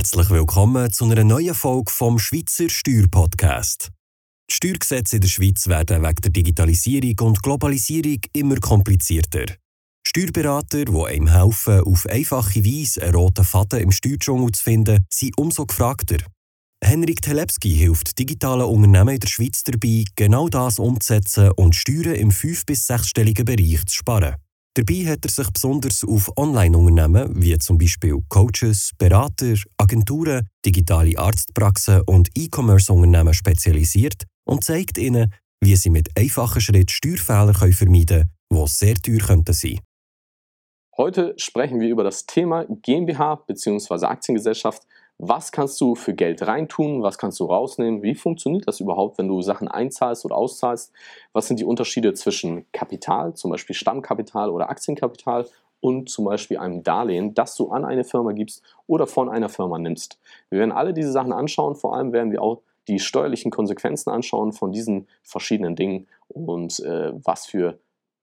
Herzlich willkommen zu einer neuen Folge vom Schweizer Steuerpodcast. Die Steuergesetze in der Schweiz werden wegen der Digitalisierung und Globalisierung immer komplizierter. Steuerberater, die einem helfen, auf einfache Weise einen roten Faden im Steuerdschungel zu finden, sind umso gefragter. Henrik Telepski hilft digitalen Unternehmen in der Schweiz dabei, genau das umzusetzen und Steuern im fünf- bis sechsstelligen Bereich zu sparen. Dabei hat er sich besonders auf Online-Unternehmen wie zum Beispiel Coaches, Berater, Agenturen, digitale Arztpraxen und E-Commerce-Unternehmen spezialisiert und zeigt ihnen, wie sie mit einfachen Schritten Steuerfehler vermeiden können, die sehr teuer könnten sein. Heute sprechen wir über das Thema GmbH bzw. Aktiengesellschaft was kannst du für Geld reintun, was kannst du rausnehmen, wie funktioniert das überhaupt, wenn du Sachen einzahlst oder auszahlst, was sind die Unterschiede zwischen Kapital, zum Beispiel Stammkapital oder Aktienkapital und zum Beispiel einem Darlehen, das du an eine Firma gibst oder von einer Firma nimmst. Wir werden alle diese Sachen anschauen, vor allem werden wir auch die steuerlichen Konsequenzen anschauen von diesen verschiedenen Dingen und äh, was für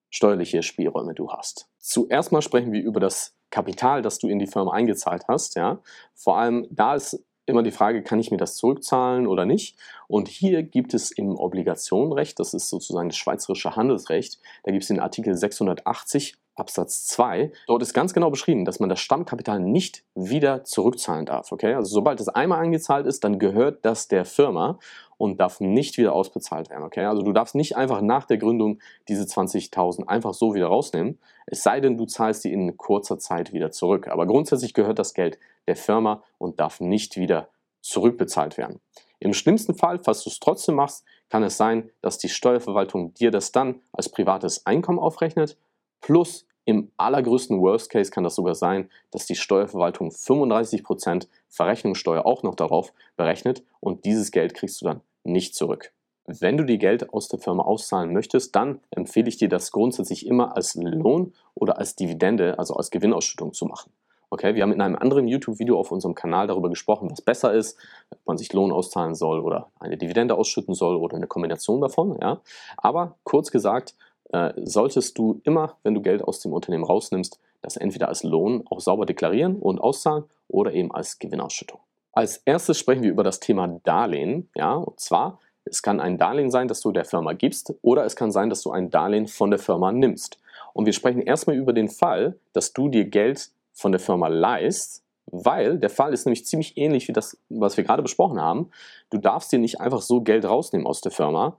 steuerliche Spielräume du hast. Zuerst mal sprechen wir über das Kapital, das du in die Firma eingezahlt hast. Ja? Vor allem da ist immer die Frage, kann ich mir das zurückzahlen oder nicht? Und hier gibt es im Obligationenrecht, das ist sozusagen das schweizerische Handelsrecht, da gibt es den Artikel 680 Absatz 2. Dort ist ganz genau beschrieben, dass man das Stammkapital nicht wieder zurückzahlen darf. Okay? Also sobald es einmal eingezahlt ist, dann gehört das der Firma und darf nicht wieder ausbezahlt werden. Okay? Also du darfst nicht einfach nach der Gründung diese 20.000 einfach so wieder rausnehmen, es sei denn, du zahlst die in kurzer Zeit wieder zurück. Aber grundsätzlich gehört das Geld der Firma und darf nicht wieder zurückbezahlt werden. Im schlimmsten Fall, falls du es trotzdem machst, kann es sein, dass die Steuerverwaltung dir das dann als privates Einkommen aufrechnet Plus im allergrößten Worst Case kann das sogar sein, dass die Steuerverwaltung 35% Verrechnungssteuer auch noch darauf berechnet und dieses Geld kriegst du dann nicht zurück. Wenn du dir Geld aus der Firma auszahlen möchtest, dann empfehle ich dir das grundsätzlich immer als Lohn oder als Dividende, also als Gewinnausschüttung zu machen. Okay, wir haben in einem anderen YouTube-Video auf unserem Kanal darüber gesprochen, was besser ist, ob man sich Lohn auszahlen soll oder eine Dividende ausschütten soll oder eine Kombination davon. Ja. Aber kurz gesagt, äh, solltest du immer, wenn du Geld aus dem Unternehmen rausnimmst, das entweder als Lohn auch sauber deklarieren und auszahlen oder eben als Gewinnausschüttung. Als erstes sprechen wir über das Thema Darlehen. Ja, und zwar, es kann ein Darlehen sein, das du der Firma gibst, oder es kann sein, dass du ein Darlehen von der Firma nimmst. Und wir sprechen erstmal über den Fall, dass du dir Geld von der Firma leist, weil der Fall ist nämlich ziemlich ähnlich wie das, was wir gerade besprochen haben. Du darfst dir nicht einfach so Geld rausnehmen aus der Firma,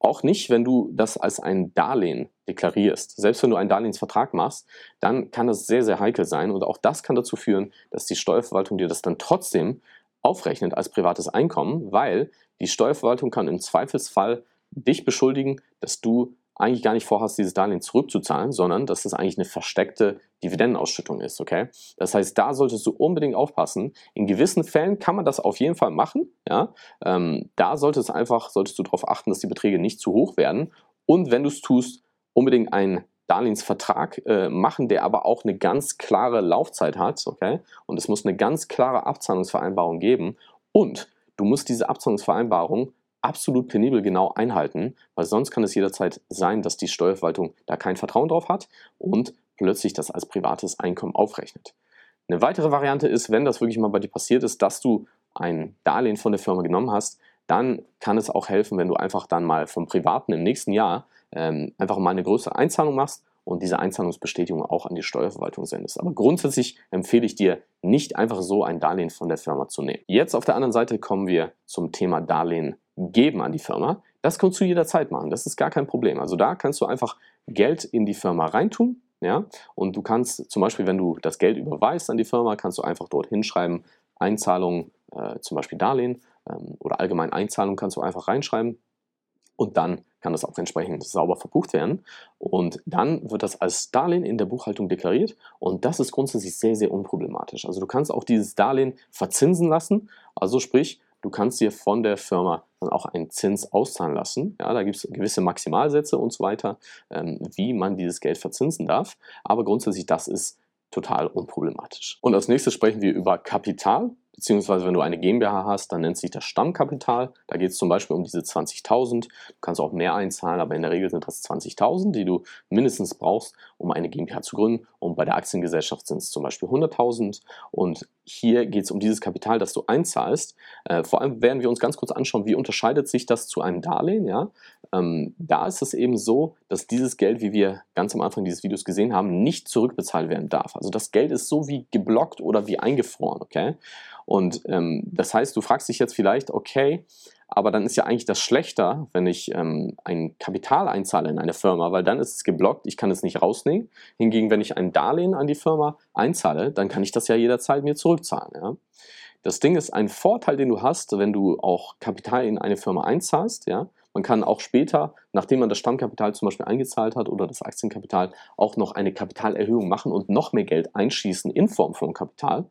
auch nicht, wenn du das als ein Darlehen deklarierst. Selbst wenn du einen Darlehensvertrag machst, dann kann das sehr, sehr heikel sein. Und auch das kann dazu führen, dass die Steuerverwaltung dir das dann trotzdem aufrechnet als privates Einkommen, weil die Steuerverwaltung kann im Zweifelsfall dich beschuldigen, dass du eigentlich gar nicht vorhast, dieses Darlehen zurückzuzahlen, sondern dass das eigentlich eine versteckte Dividendenausschüttung ist, okay? Das heißt, da solltest du unbedingt aufpassen. In gewissen Fällen kann man das auf jeden Fall machen, ja? Ähm, da solltest, einfach, solltest du darauf achten, dass die Beträge nicht zu hoch werden und wenn du es tust, unbedingt einen Darlehensvertrag äh, machen, der aber auch eine ganz klare Laufzeit hat, okay? Und es muss eine ganz klare Abzahlungsvereinbarung geben und du musst diese Abzahlungsvereinbarung absolut penibel genau einhalten, weil sonst kann es jederzeit sein, dass die Steuerverwaltung da kein Vertrauen drauf hat und plötzlich das als privates Einkommen aufrechnet. Eine weitere Variante ist, wenn das wirklich mal bei dir passiert ist, dass du ein Darlehen von der Firma genommen hast, dann kann es auch helfen, wenn du einfach dann mal vom Privaten im nächsten Jahr ähm, einfach mal eine größere Einzahlung machst und diese Einzahlungsbestätigung auch an die Steuerverwaltung sendest. Aber grundsätzlich empfehle ich dir, nicht einfach so ein Darlehen von der Firma zu nehmen. Jetzt auf der anderen Seite kommen wir zum Thema Darlehen geben an die Firma. Das kannst du jederzeit machen. Das ist gar kein Problem. Also da kannst du einfach Geld in die Firma reintun. Ja? Und du kannst zum Beispiel, wenn du das Geld überweist an die Firma, kannst du einfach dort hinschreiben, Einzahlung, äh, zum Beispiel Darlehen ähm, oder allgemein Einzahlung kannst du einfach reinschreiben. Und dann kann das auch entsprechend sauber verbucht werden. Und dann wird das als Darlehen in der Buchhaltung deklariert und das ist grundsätzlich sehr, sehr unproblematisch. Also du kannst auch dieses Darlehen verzinsen lassen, also sprich, du kannst dir von der Firma auch einen Zins auszahlen lassen. Ja, da gibt es gewisse Maximalsätze und so weiter, ähm, wie man dieses Geld verzinsen darf. Aber grundsätzlich, das ist total unproblematisch. Und als nächstes sprechen wir über Kapital beziehungsweise wenn du eine GmbH hast, dann nennt sich das Stammkapital. Da geht es zum Beispiel um diese 20.000. Du kannst auch mehr einzahlen, aber in der Regel sind das 20.000, die du mindestens brauchst, um eine GmbH zu gründen. Und bei der Aktiengesellschaft sind es zum Beispiel 100.000. Und hier geht es um dieses Kapital, das du einzahlst. Äh, vor allem werden wir uns ganz kurz anschauen, wie unterscheidet sich das zu einem Darlehen. Ja? Ähm, da ist es eben so, dass dieses Geld, wie wir ganz am Anfang dieses Videos gesehen haben, nicht zurückbezahlt werden darf. Also das Geld ist so wie geblockt oder wie eingefroren. Okay? Und ähm, das heißt, du fragst dich jetzt vielleicht, okay, aber dann ist ja eigentlich das schlechter, wenn ich ähm, ein Kapital einzahle in eine Firma, weil dann ist es geblockt, ich kann es nicht rausnehmen. Hingegen, wenn ich ein Darlehen an die Firma einzahle, dann kann ich das ja jederzeit mir zurückzahlen. Ja? Das Ding ist, ein Vorteil, den du hast, wenn du auch Kapital in eine Firma einzahlst, ja, man kann auch später, nachdem man das Stammkapital zum Beispiel eingezahlt hat oder das Aktienkapital, auch noch eine Kapitalerhöhung machen und noch mehr Geld einschießen in Form von Kapital.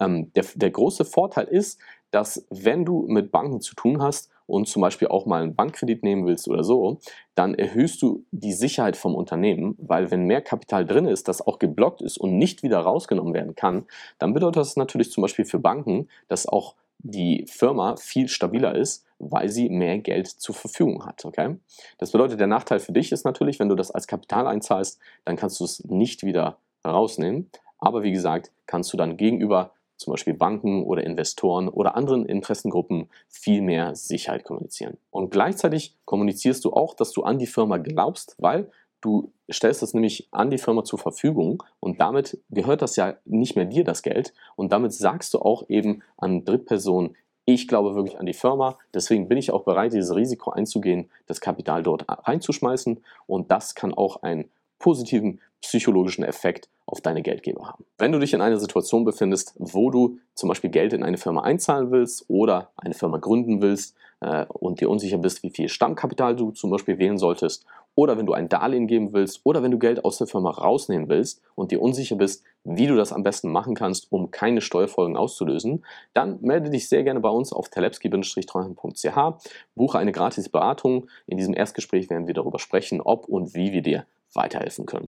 Ähm, der, der große Vorteil ist, dass wenn du mit Banken zu tun hast und zum Beispiel auch mal einen Bankkredit nehmen willst oder so, dann erhöhst du die Sicherheit vom Unternehmen, weil wenn mehr Kapital drin ist, das auch geblockt ist und nicht wieder rausgenommen werden kann, dann bedeutet das natürlich zum Beispiel für Banken, dass auch die Firma viel stabiler ist, weil sie mehr Geld zur Verfügung hat. Okay? Das bedeutet, der Nachteil für dich ist natürlich, wenn du das als Kapital einzahlst, dann kannst du es nicht wieder rausnehmen. Aber wie gesagt, kannst du dann gegenüber zum Beispiel Banken oder Investoren oder anderen Interessengruppen viel mehr Sicherheit kommunizieren. Und gleichzeitig kommunizierst du auch, dass du an die Firma glaubst, weil du stellst es nämlich an die Firma zur Verfügung und damit gehört das ja nicht mehr dir das Geld. Und damit sagst du auch eben an Drittpersonen, ich glaube wirklich an die Firma, deswegen bin ich auch bereit, dieses Risiko einzugehen, das Kapital dort reinzuschmeißen. Und das kann auch einen positiven psychologischen Effekt auf deine Geldgeber haben. Wenn du dich in einer Situation befindest, wo du zum Beispiel Geld in eine Firma einzahlen willst oder eine Firma gründen willst äh, und dir unsicher bist, wie viel Stammkapital du zum Beispiel wählen solltest, oder wenn du ein Darlehen geben willst oder wenn du Geld aus der Firma rausnehmen willst und dir unsicher bist, wie du das am besten machen kannst, um keine Steuerfolgen auszulösen, dann melde dich sehr gerne bei uns auf telepski-treuhand.ch, buche eine gratis Beratung. In diesem Erstgespräch werden wir darüber sprechen, ob und wie wir dir weiterhelfen können.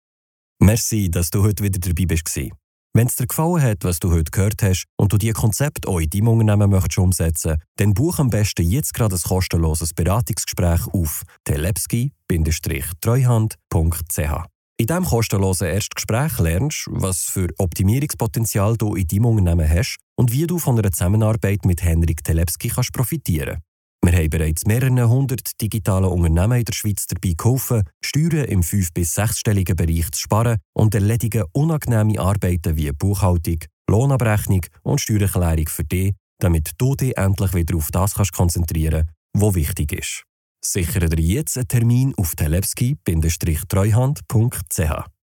Merci, dass du heute wieder dabei bist. Wenn es dir gefallen hat, was du heute gehört hast und du die Konzept auch in deinem Unternehmen möchtest umsetzen dann buch am besten jetzt gerade ein kostenloses Beratungsgespräch auf telepski-treuhand.ch. In diesem kostenlosen Erstgespräch lernst du, was für Optimierungspotenzial du in deinem Unternehmen hast und wie du von einer Zusammenarbeit mit Henrik Telepski kannst profitieren. Wir haben bereits mehrere hundert digitale Unternehmen in der Schweiz dabei geholfen, Steuern im fünf- bis sechsstelligen Bereich zu sparen und erledigen unangenehme Arbeiten wie Buchhaltung, Lohnabrechnung und Steuererklärung für dich, damit du dich endlich wieder auf das kannst konzentrieren was wichtig ist. Sichere dir jetzt einen Termin auf telepski-treuhand.ch.